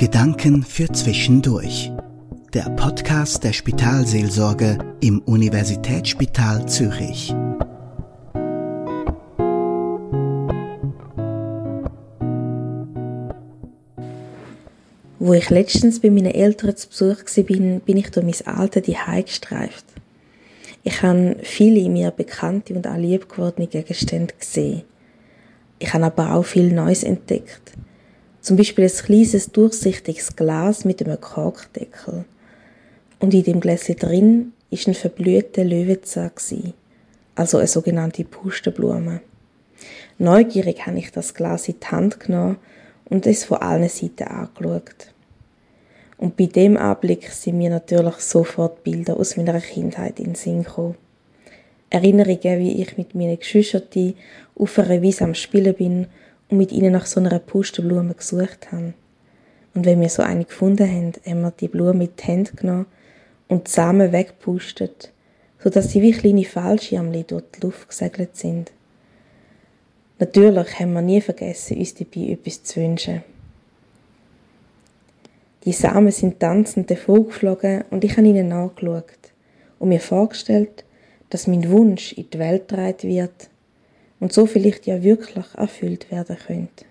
Gedanken für Zwischendurch. Der Podcast der Spitalseelsorge im Universitätsspital Zürich. Wo ich letztens bei meinen Eltern zu Besuch war, bin, ich durch mein altes Zuhause gestreift. Ich habe viele mir bekannte und auch lieb gewordene Gegenstände gesehen. Ich habe aber auch viel Neues entdeckt. Zum Beispiel ein kleines, durchsichtiges Glas mit einem Korkdeckel. Und in dem Gläschen drin ist ein verblühter Löwenzahn also eine sogenannte Pustenblume. Neugierig habe ich das Glas in die Hand genommen und es von allen Seiten angeschaut. Und bei dem Anblick sind mir natürlich sofort Bilder aus meiner Kindheit in den Sinn gekommen. Erinnerungen, wie ich mit meinen Geschwistern auf einer Wiese am Spielen bin und mit ihnen nach so einer Pustenblume gesucht haben. Und wenn wir so eine gefunden haben, haben wir die Blume mit die Hände genommen und die Samen weggepustet, sodass sie wie kleine Fallschirmchen durch die Luft gesegelt sind. Natürlich haben wir nie vergessen, uns dabei etwas zu wünschen. Die Samen sind tanzend davongeflogen und ich habe ihnen nachgeschaut und mir vorgestellt, dass mein Wunsch in die Welt getragen wird und so vielleicht ja wirklich erfüllt werden könnte.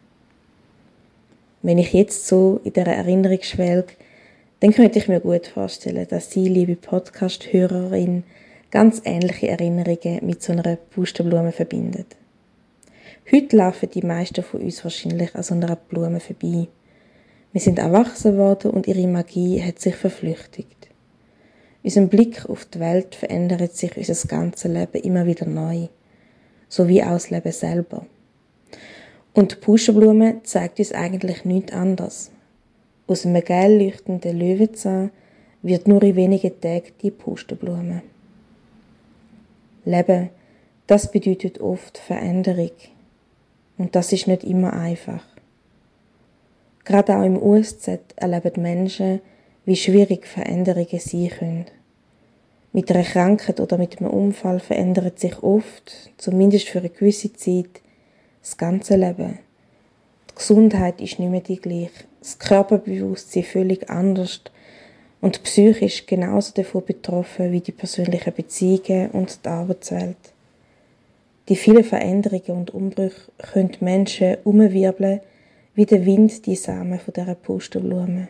Wenn ich jetzt so in der Erinnerung schwelge, dann könnte ich mir gut vorstellen, dass Sie, liebe Podcast-Hörerin, ganz ähnliche Erinnerungen mit so einer Pustenblume verbindet. Heute laufen die meisten von uns wahrscheinlich an so einer Blume vorbei. Wir sind erwachsen worden und ihre Magie hat sich verflüchtigt. Unser Blick auf die Welt verändert sich unser ganzes Leben immer wieder neu sowie das Leben selber. Und die Puschenblume zeigt uns eigentlich nichts anderes. Aus einem gelb leuchtenden Löwenzahn wird nur in wenigen Tagen die Pustenblume. Leben, das bedeutet oft Veränderung. Und das ist nicht immer einfach. Gerade auch im USZ erleben Menschen, wie schwierig Veränderungen sein können. Mit einer Krankheit oder mit einem Unfall verändert sich oft, zumindest für eine gewisse Zeit, das ganze Leben. Die Gesundheit ist nicht mehr die gleiche, das Körperbewusstsein völlig anders und ist genauso davon betroffen wie die persönlichen Beziehungen und die Arbeitswelt. Die vielen Veränderungen und Umbrüche können Menschen umwirbeln wie der Wind die Samen von dieser Pustenblume.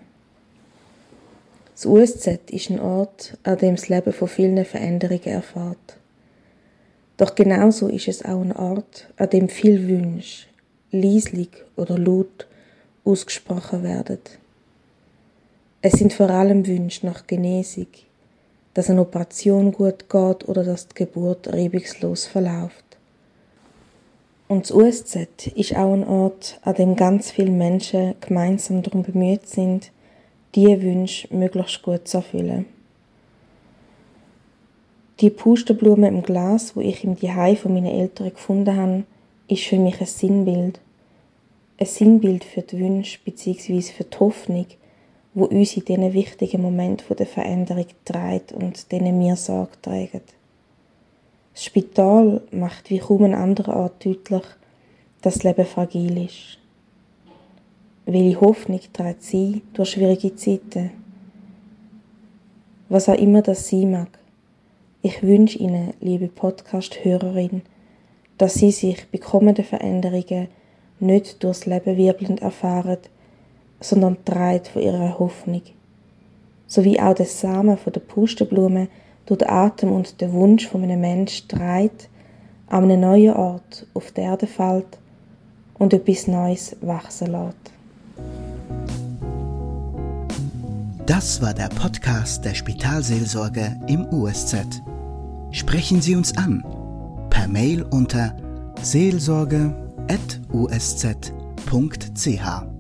Das USZ ist ein Ort, an dem das Leben von vielen Veränderungen erfährt. Doch genauso ist es auch ein Ort, an dem viel Wünsche, leislich oder laut, ausgesprochen werden. Es sind vor allem Wünsche nach Genesung, dass eine Operation gut geht oder dass die Geburt reibungslos verläuft. Und das USZ ist auch ein Ort, an dem ganz viele Menschen gemeinsam darum bemüht sind, diese Wünsche möglichst gut zu erfüllen. Die Pustenblume im Glas, wo ich im Zuhause von meinen Eltern gefunden habe, ist für mich ein Sinnbild. Ein Sinnbild für die Wünsche bzw. für die Hoffnung, wo uns in diesen wichtigen Momenten der Veränderung trägt und denen wir Sorge tragen. Das Spital macht wie kaum ein anderer Ort deutlich, dass das Leben fragil ist welche Hoffnung trägt sie durch schwierige Zeiten. Was auch immer das sein mag. Ich wünsche Ihnen, liebe Podcast-Hörerin, dass Sie sich bei kommenden Veränderungen nicht durchs Leben wirbelnd erfahren, sondern treibt von Ihrer Hoffnung. Sowie auch der Samen von der Pustenblume durch den Atem und den Wunsch von einem Menschen treibt, an einem neuen Ort auf der Erde fällt und etwas Neues wachsen lässt. Das war der Podcast der Spitalseelsorge im USZ. Sprechen Sie uns an per Mail unter seelsorge.usz.ch.